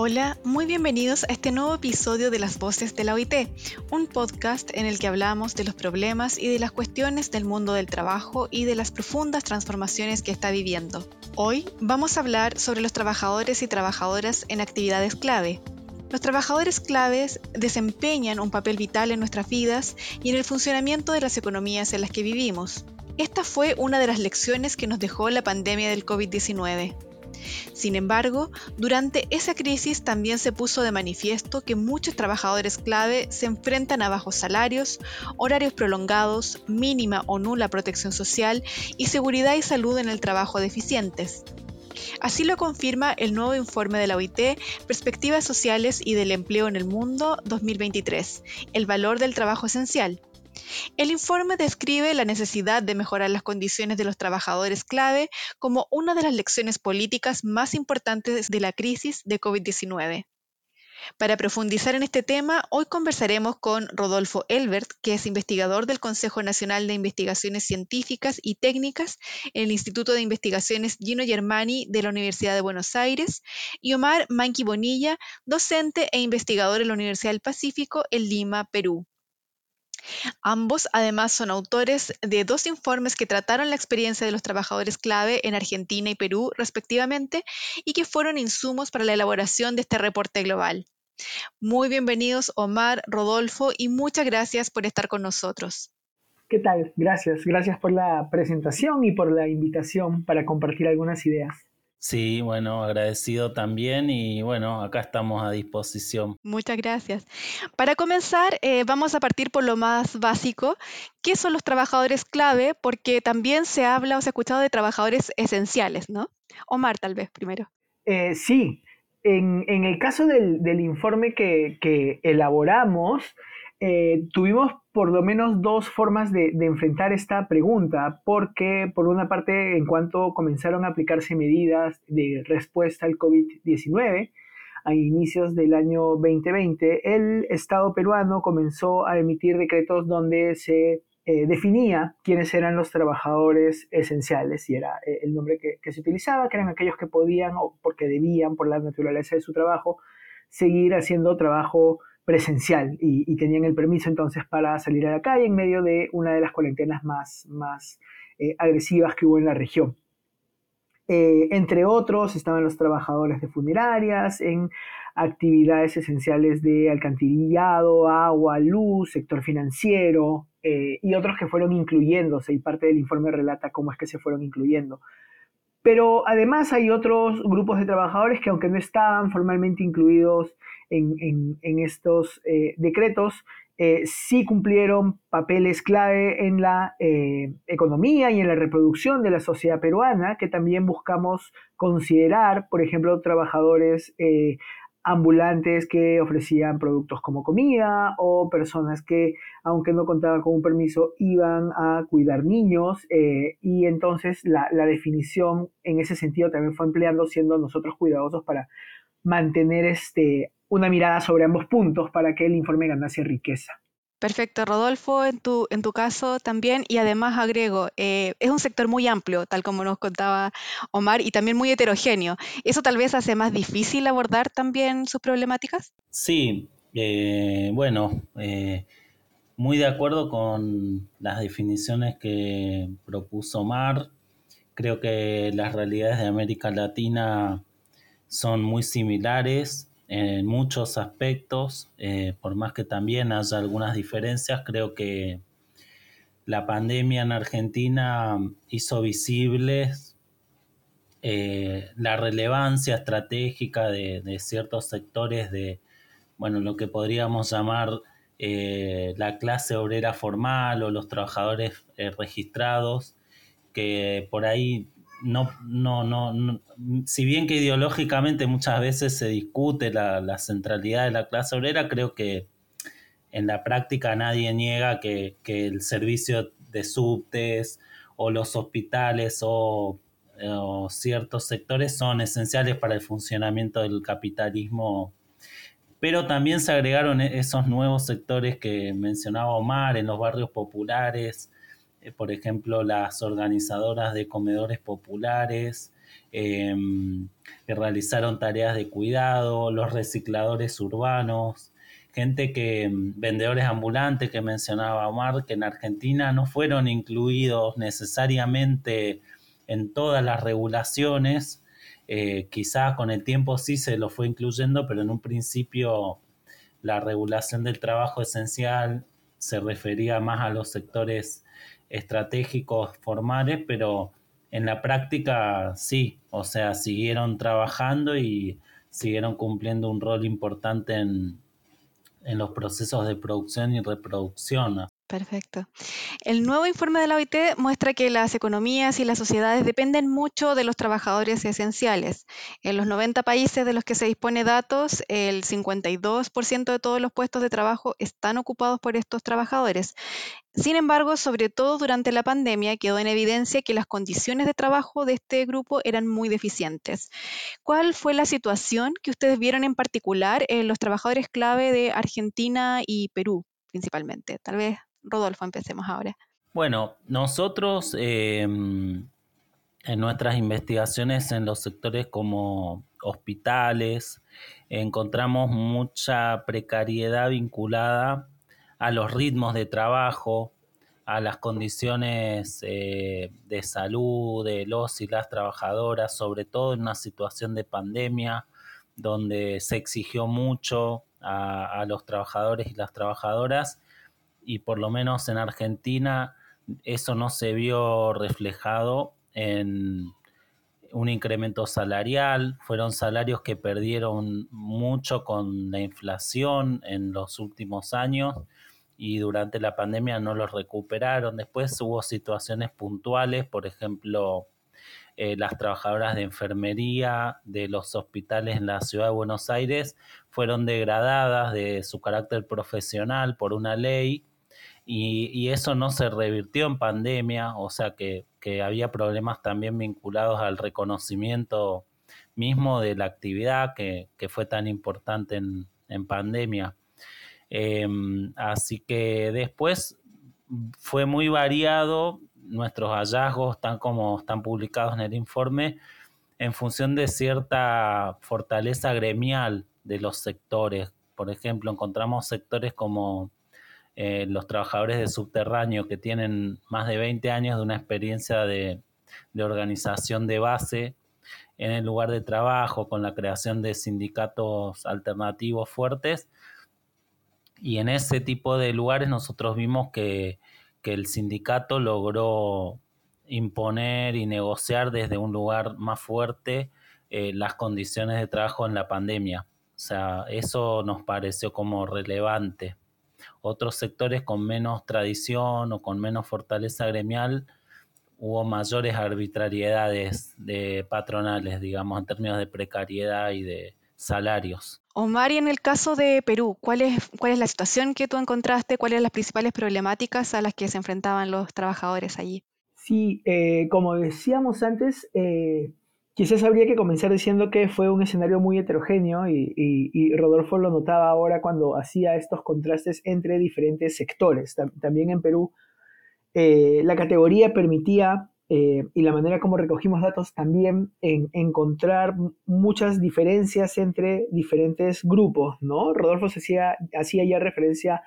Hola, muy bienvenidos a este nuevo episodio de Las Voces de la OIT, un podcast en el que hablamos de los problemas y de las cuestiones del mundo del trabajo y de las profundas transformaciones que está viviendo. Hoy vamos a hablar sobre los trabajadores y trabajadoras en actividades clave. Los trabajadores claves desempeñan un papel vital en nuestras vidas y en el funcionamiento de las economías en las que vivimos. Esta fue una de las lecciones que nos dejó la pandemia del COVID-19. Sin embargo, durante esa crisis también se puso de manifiesto que muchos trabajadores clave se enfrentan a bajos salarios, horarios prolongados, mínima o nula protección social y seguridad y salud en el trabajo deficientes. Así lo confirma el nuevo informe de la OIT, Perspectivas Sociales y del Empleo en el Mundo 2023, el valor del trabajo esencial, el informe describe la necesidad de mejorar las condiciones de los trabajadores clave como una de las lecciones políticas más importantes de la crisis de COVID-19. Para profundizar en este tema, hoy conversaremos con Rodolfo Elbert, que es investigador del Consejo Nacional de Investigaciones Científicas y Técnicas en el Instituto de Investigaciones Gino Germani de la Universidad de Buenos Aires, y Omar Manqui Bonilla, docente e investigador en la Universidad del Pacífico en Lima, Perú. Ambos además son autores de dos informes que trataron la experiencia de los trabajadores clave en Argentina y Perú respectivamente y que fueron insumos para la elaboración de este reporte global. Muy bienvenidos Omar, Rodolfo y muchas gracias por estar con nosotros. ¿Qué tal? Gracias. Gracias por la presentación y por la invitación para compartir algunas ideas. Sí, bueno, agradecido también y bueno, acá estamos a disposición. Muchas gracias. Para comenzar, eh, vamos a partir por lo más básico. ¿Qué son los trabajadores clave? Porque también se habla o se ha escuchado de trabajadores esenciales, ¿no? Omar, tal vez primero. Eh, sí, en, el caso del, informe que, que elaboramos, eh, tuvimos por lo menos dos formas de, enfrentar esta pregunta, porque por una parte, en cuanto comenzaron a aplicarse medidas de respuesta al COVID-19, a inicios del año 2020, el Estado peruano comenzó a emitir decretos donde se eh, definía quiénes eran los trabajadores esenciales y era eh, el nombre que, que, se utilizaba, que eran aquellos que podían o porque debían, por la naturaleza de su trabajo, seguir haciendo trabajo presencial y, tenían el permiso entonces para salir a la calle en medio de una de las cuarentenas más, más eh, agresivas que hubo en la región. Eh, entre otros estaban los trabajadores de funerarias en actividades esenciales de alcantarillado, agua, luz, sector financiero eh, y otros que fueron incluyéndose y parte del informe relata cómo es que se fueron incluyendo. Pero además hay otros grupos de trabajadores que aunque no estaban formalmente incluidos en, estos eh, decretos, eh, sí cumplieron papeles clave en la eh, economía y en la reproducción de la sociedad peruana, que también buscamos considerar, por ejemplo, trabajadores ambulantes que ofrecían productos como comida o personas que, aunque no contaban con un permiso, iban a cuidar niños y entonces la, la, definición en ese sentido también fue empleando siendo nosotros cuidadosos para mantener este, una mirada sobre ambos puntos para que el informe ganase riqueza. Perfecto, Rodolfo, en tu, en tu caso también, y además agrego, eh, es un sector muy amplio, tal como nos contaba Omar, y también muy heterogéneo. ¿Eso tal vez hace más difícil abordar también sus problemáticas? Sí, eh, bueno, eh, muy de acuerdo con las definiciones que propuso Omar. Creo que las realidades de América Latina son muy similares en muchos aspectos, eh, por más que también haya algunas diferencias, creo que la pandemia en Argentina hizo visibles eh, la relevancia estratégica de, ciertos sectores de, bueno, lo que podríamos llamar eh, la clase obrera formal o los trabajadores registrados, que por ahí no, no, no, si bien que ideológicamente muchas veces se discute la, centralidad de la clase obrera, creo que en la práctica nadie niega que, el servicio de subtes o los hospitales o, ciertos sectores son esenciales para el funcionamiento del capitalismo. Pero también se agregaron esos nuevos sectores que mencionaba Omar en los barrios populares, eh, por ejemplo, las organizadoras de comedores populares, em, que realizaron tareas de cuidado, los recicladores urbanos, gente que, em, vendedores ambulantes que mencionaba Omar, que en Argentina no fueron incluidos necesariamente en todas las regulaciones, eh, quizás con el tiempo sí se lo fue incluyendo, pero en un principio la regulación del trabajo esencial se refería más a los sectores estratégicos formales, pero en la práctica sí, o sea, siguieron trabajando y siguieron cumpliendo un rol importante en, en los procesos de producción y reproducción. Perfecto. El nuevo informe de la OIT muestra que las economías y las sociedades dependen mucho de los trabajadores esenciales. En los 90 países de los que se dispone datos, el 52% de todos los puestos de trabajo están ocupados por estos trabajadores. Sin embargo, sobre todo durante la pandemia, quedó en evidencia que las condiciones de trabajo de este grupo eran muy deficientes. ¿Cuál fue la situación que ustedes vieron en particular en los trabajadores clave de Argentina y Perú, principalmente? Tal vez Rodolfo, empecemos ahora. Bueno, nosotros em, en nuestras investigaciones en los sectores como hospitales encontramos mucha precariedad vinculada a los ritmos de trabajo, a las condiciones eh, de salud de los y las trabajadoras, sobre todo en una situación de pandemia donde se exigió mucho a los trabajadores y las trabajadoras y por lo menos en Argentina eso no se vio reflejado en un incremento salarial, fueron salarios que perdieron mucho con la inflación en los últimos años y durante la pandemia no los recuperaron. Después hubo situaciones puntuales, por ejemplo, eh, las trabajadoras de enfermería de los hospitales en la ciudad de Buenos Aires fueron degradadas de su carácter profesional por una ley y, eso no se revirtió en pandemia, o sea que, había problemas también vinculados al reconocimiento mismo de la actividad que, fue tan importante en, pandemia. Em, así que después fue muy variado nuestros hallazgos, tan como están publicados en el informe, en función de cierta fortaleza gremial de los sectores. Por ejemplo, encontramos sectores como eh, los trabajadores de subterráneo que tienen más de 20 años de una experiencia de, organización de base en el lugar de trabajo, con la creación de sindicatos alternativos fuertes. Y en ese tipo de lugares nosotros vimos que, el sindicato logró imponer y negociar desde un lugar más fuerte eh, las condiciones de trabajo en la pandemia. O sea, eso nos pareció como relevante otros sectores con menos tradición o con menos fortaleza gremial hubo mayores arbitrariedades de patronales, digamos, en términos de precariedad y de salarios. Omar, y en el caso de Perú, ¿cuál es, cuál es la situación que tú encontraste? ¿Cuáles eran las principales problemáticas a las que se enfrentaban los trabajadores allí? Sí, eh, como decíamos antes, eh, Quizás habría que comenzar diciendo que fue un escenario muy heterogéneo y, Rodolfo lo notaba ahora cuando hacía estos contrastes entre diferentes sectores. También en Perú eh, la categoría permitía eh, y la manera como recogimos datos también en, encontrar muchas diferencias entre diferentes grupos, ¿no? Rodolfo hacía, hacía ya referencia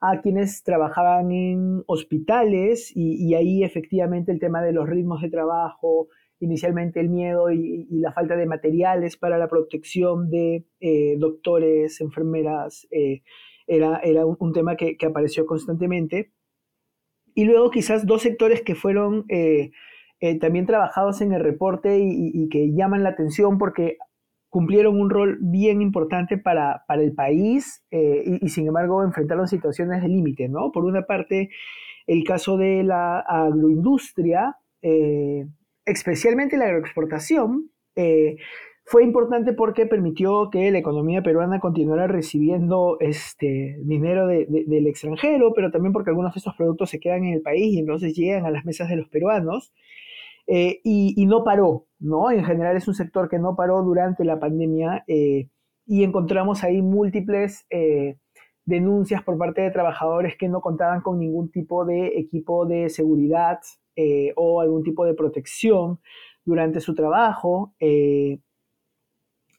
a quienes trabajaban en hospitales y, ahí efectivamente el tema de los ritmos de trabajo, inicialmente el miedo y, la falta de materiales para la protección de eh, doctores, enfermeras, eh, era, era un, tema que, apareció constantemente. Y luego quizás dos sectores que fueron eh, también trabajados en el reporte y, que llaman la atención porque cumplieron un rol bien importante para, para el país y, sin embargo enfrentaron situaciones de límite, ¿no? Por una parte, el caso de la agroindustria, especialmente la agroexportación, eh, fue importante porque permitió que la economía peruana continuara recibiendo este dinero del extranjero, pero también porque algunos de estos productos se quedan en el país y entonces llegan a las mesas de los peruanos. Eh, y, no paró, ¿no? En general es un sector que no paró durante la pandemia eh, y encontramos ahí múltiples denuncias por parte de trabajadores que no contaban con ningún tipo de equipo de seguridad eh, o algún tipo de protección durante su trabajo.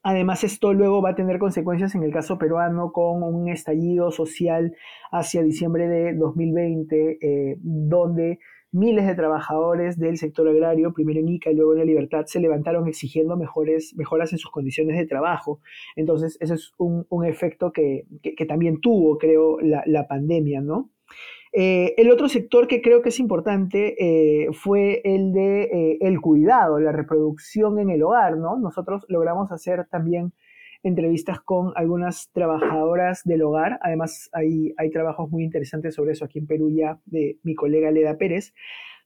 Además, esto luego va a tener consecuencias en el caso peruano con un estallido social hacia diciembre de 2020, eh, donde miles de trabajadores del sector agrario, primero en Ica y luego en La Libertad, se levantaron exigiendo mejores, mejoras en sus condiciones de trabajo. Entonces, ese es un, efecto que, también tuvo, creo, la, la pandemia, ¿no? Eh, el otro sector que creo que es importante eh, fue el de eh, el cuidado, la reproducción en el hogar, ¿no? Nosotros logramos hacer también entrevistas con algunas trabajadoras del hogar, además hay, hay trabajos muy interesantes sobre eso aquí en Perú ya de mi colega Leda Pérez,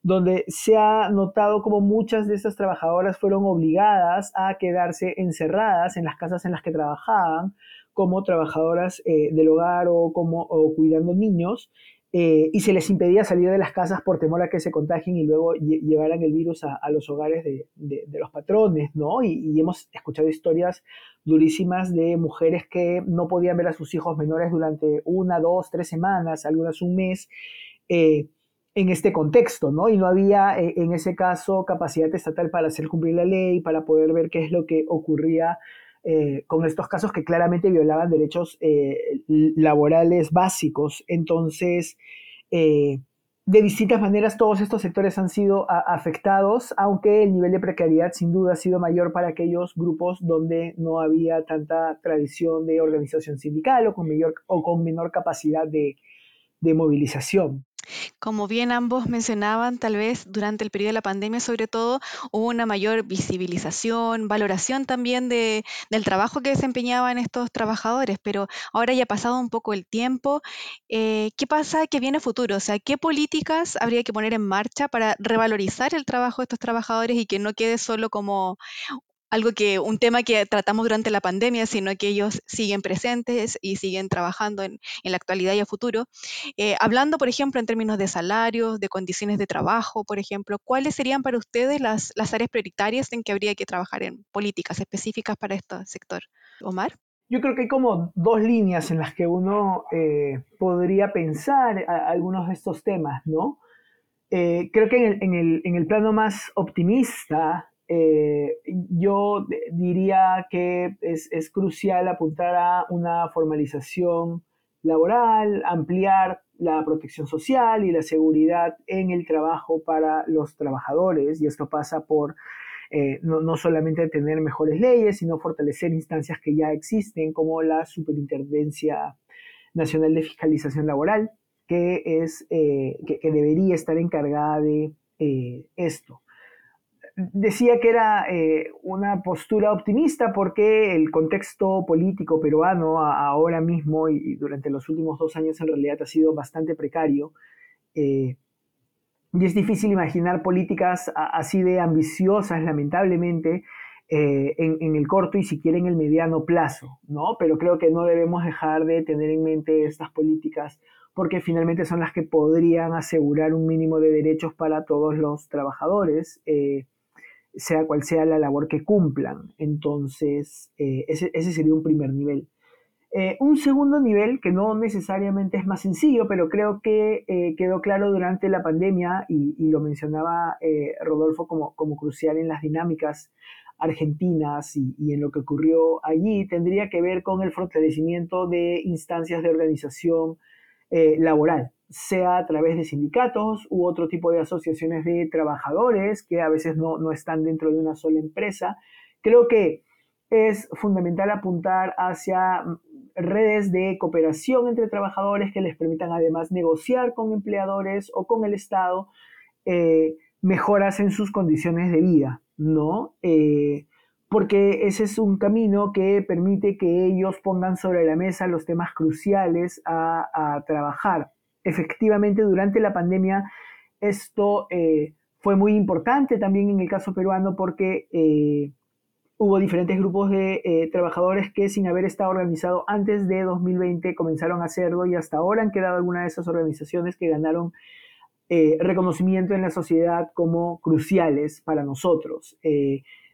donde se ha notado como muchas de estas trabajadoras fueron obligadas a quedarse encerradas en las casas en las que trabajaban, como trabajadoras del hogar o como o cuidando niños, eh, y se les impedía salir de las casas por temor a que se contagien y luego llevaran el virus a, los hogares de, los patrones, ¿no? Y, hemos escuchado historias durísimas de mujeres que no podían ver a sus hijos menores durante una, dos, tres semanas, algunas un mes, eh, en este contexto, ¿no? Y no había eh, en ese caso capacidad estatal para hacer cumplir la ley, para poder ver qué es lo que ocurría eh, con estos casos que claramente violaban derechos eh, laborales básicos. Entonces, eh, de distintas maneras todos estos sectores han sido afectados, aunque el nivel de precariedad sin duda ha sido mayor para aquellos grupos donde no había tanta tradición de organización sindical o con, mayor, o con menor capacidad de movilización. Como bien ambos mencionaban, tal vez durante el periodo de la pandemia, sobre todo, hubo una mayor visibilización, valoración también de, del trabajo que desempeñaban estos trabajadores, pero ahora ya ha pasado un poco el tiempo. Eh, ¿Qué pasa que viene futuro? O sea, ¿qué políticas habría que poner en marcha para revalorizar el trabajo de estos trabajadores y que no quede solo como algo que, un tema que tratamos durante la pandemia, sino que ellos siguen presentes y siguen trabajando en, la actualidad y a futuro. Eh, hablando, por ejemplo, en términos de salarios, de condiciones de trabajo, por ejemplo, ¿cuáles serían para ustedes las, áreas prioritarias en que habría que trabajar en políticas específicas para este sector? Omar. Yo creo que hay como dos líneas en las que uno eh, podría pensar algunos de estos temas, ¿no? Eh, creo que en el, en el plano más optimista, eh, yo diría que es, crucial apuntar a una formalización laboral, ampliar la protección social y la seguridad en el trabajo para los trabajadores, y esto pasa por eh, no, no, solamente tener mejores leyes, sino fortalecer instancias que ya existen, como la Superintendencia Nacional de Fiscalización Laboral, que, es, eh, que, debería estar encargada de esto decía que era eh, una postura optimista porque el contexto político peruano ahora mismo y, durante los últimos dos años en realidad ha sido bastante precario. Eh, y es difícil imaginar políticas así de ambiciosas, lamentablemente, eh, en, en, el corto y siquiera en el mediano plazo, ¿no? Pero creo que no debemos dejar de tener en mente estas políticas porque finalmente son las que podrían asegurar un mínimo de derechos para todos los trabajadores sea cual sea la labor que cumplan. Entonces, eh, ese, sería un primer nivel. Eh, un segundo nivel, que no necesariamente es más sencillo, pero creo que eh, quedó claro durante la pandemia y, lo mencionaba Rodolfo como, como, crucial en las dinámicas argentinas y, en lo que ocurrió allí, tendría que ver con el fortalecimiento de instancias de organización laboral sea a través de sindicatos u otro tipo de asociaciones de trabajadores que a veces no, están dentro de una sola empresa. Creo que es fundamental apuntar hacia mm, redes de cooperación entre trabajadores que les permitan además negociar con empleadores o con el Estado eh, mejoras en sus condiciones de vida, ¿no? Eh, porque ese es un camino que permite que ellos pongan sobre la mesa los temas cruciales a trabajar efectivamente durante la pandemia esto eh, fue muy importante también en el caso peruano porque eh, hubo diferentes grupos de eh, trabajadores que sin haber estado organizado antes de 2020 comenzaron a hacerlo y hasta ahora han quedado algunas de esas organizaciones que ganaron reconocimiento en la sociedad como cruciales para nosotros.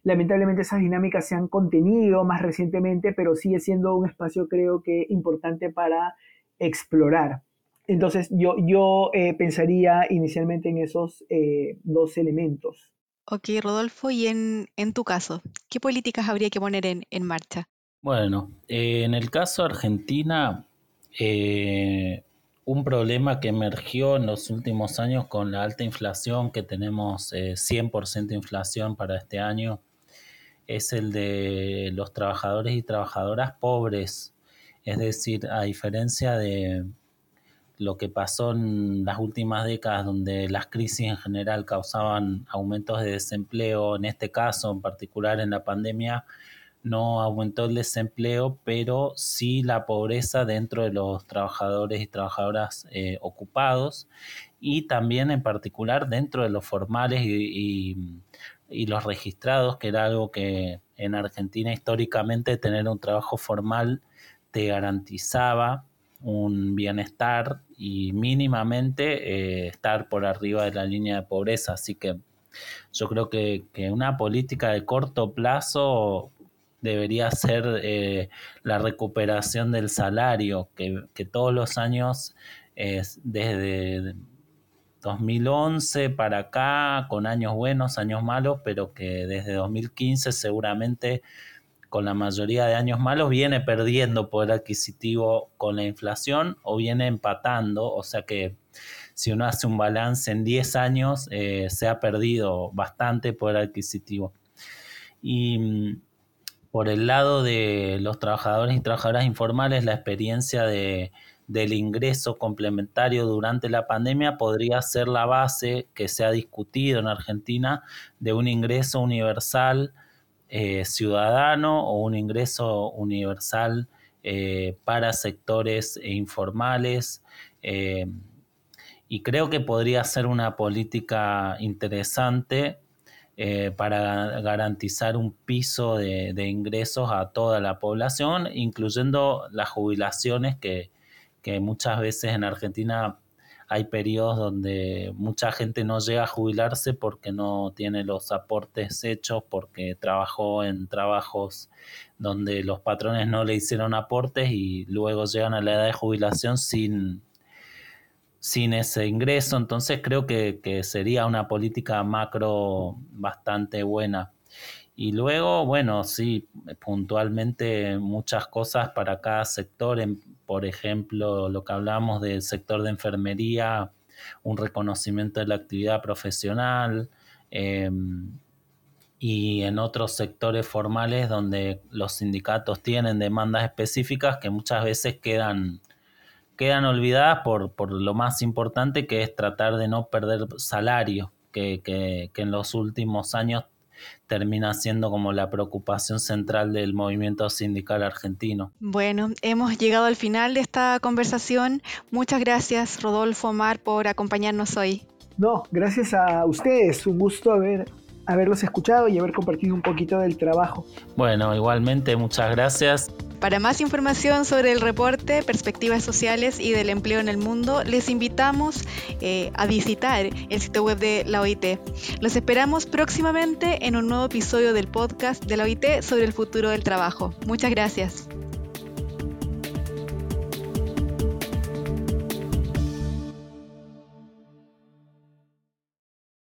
lamentablemente esas dinámicas se han contenido más recientemente, pero sigue siendo un espacio creo que importante para explorar. Entonces yo, yo eh, pensaría inicialmente en esos eh, dos elementos. Ok, Rodolfo, y en, tu caso, ¿qué políticas habría que poner en, marcha? Bueno, eh, en el caso de Argentina, eh, un problema que emergió en los últimos años con la alta inflación, que tenemos 100% de inflación para este año, es el de los trabajadores y trabajadoras pobres. Es decir, a diferencia de lo que pasó en las últimas décadas, donde las crisis en general causaban aumentos de desempleo, en este caso en particular en la pandemia, no aumentó el desempleo, pero sí la pobreza dentro de los trabajadores y trabajadoras eh, ocupados y también en particular dentro de los formales y, y los registrados, que era algo que en Argentina históricamente tener un trabajo formal te garantizaba un bienestar y mínimamente eh, estar por arriba de la línea de pobreza. Así que yo creo que, una política de corto plazo debería ser eh, la recuperación del salario, que, que todos los años, desde 2011 para acá, con años buenos, años malos, pero que desde 2015 seguramente con la mayoría de años malos viene perdiendo poder adquisitivo con la inflación o viene empatando, o sea que si uno hace un balance en 10 años eh, se ha perdido bastante poder adquisitivo. Y mm, por el lado de los trabajadores y trabajadoras informales, la experiencia de del ingreso complementario durante la pandemia podría ser la base que se ha discutido en Argentina de un ingreso universal eh, ciudadano o un ingreso universal eh, para sectores informales. Eh, y creo que podría ser una política interesante para garantizar un piso de, de, ingresos a toda la población, incluyendo las jubilaciones que, que muchas veces en Argentina hay periodos donde mucha gente no llega a jubilarse porque no tiene los aportes hechos, porque trabajó en trabajos donde los patrones no le hicieron aportes y luego llegan a la edad de jubilación sin, sin ese ingreso. Entonces creo que, que sería una política macro bastante buena. Y luego, bueno, sí, puntualmente muchas cosas para cada sector. Por ejemplo, lo que hablamos del sector de enfermería, un reconocimiento de la actividad profesional. Em, y en otros sectores formales donde los sindicatos tienen demandas específicas que muchas veces quedan, quedan olvidadas por, por lo más importante que es tratar de no perder salario, que, que, que en los últimos años termina siendo como la preocupación central del movimiento sindical argentino. Bueno, hemos llegado al final de esta conversación. Muchas gracias, Rodolfo Omar, por acompañarnos hoy. No, gracias a ustedes. Un gusto haber, haberlos escuchado y haber compartido un poquito del trabajo. Bueno, igualmente, muchas gracias. Para más información sobre el reporte, perspectivas sociales y del empleo en el mundo, les invitamos eh, a visitar el sitio web de la OIT. Los esperamos próximamente en un nuevo episodio del podcast de la OIT sobre el futuro del trabajo. Muchas gracias.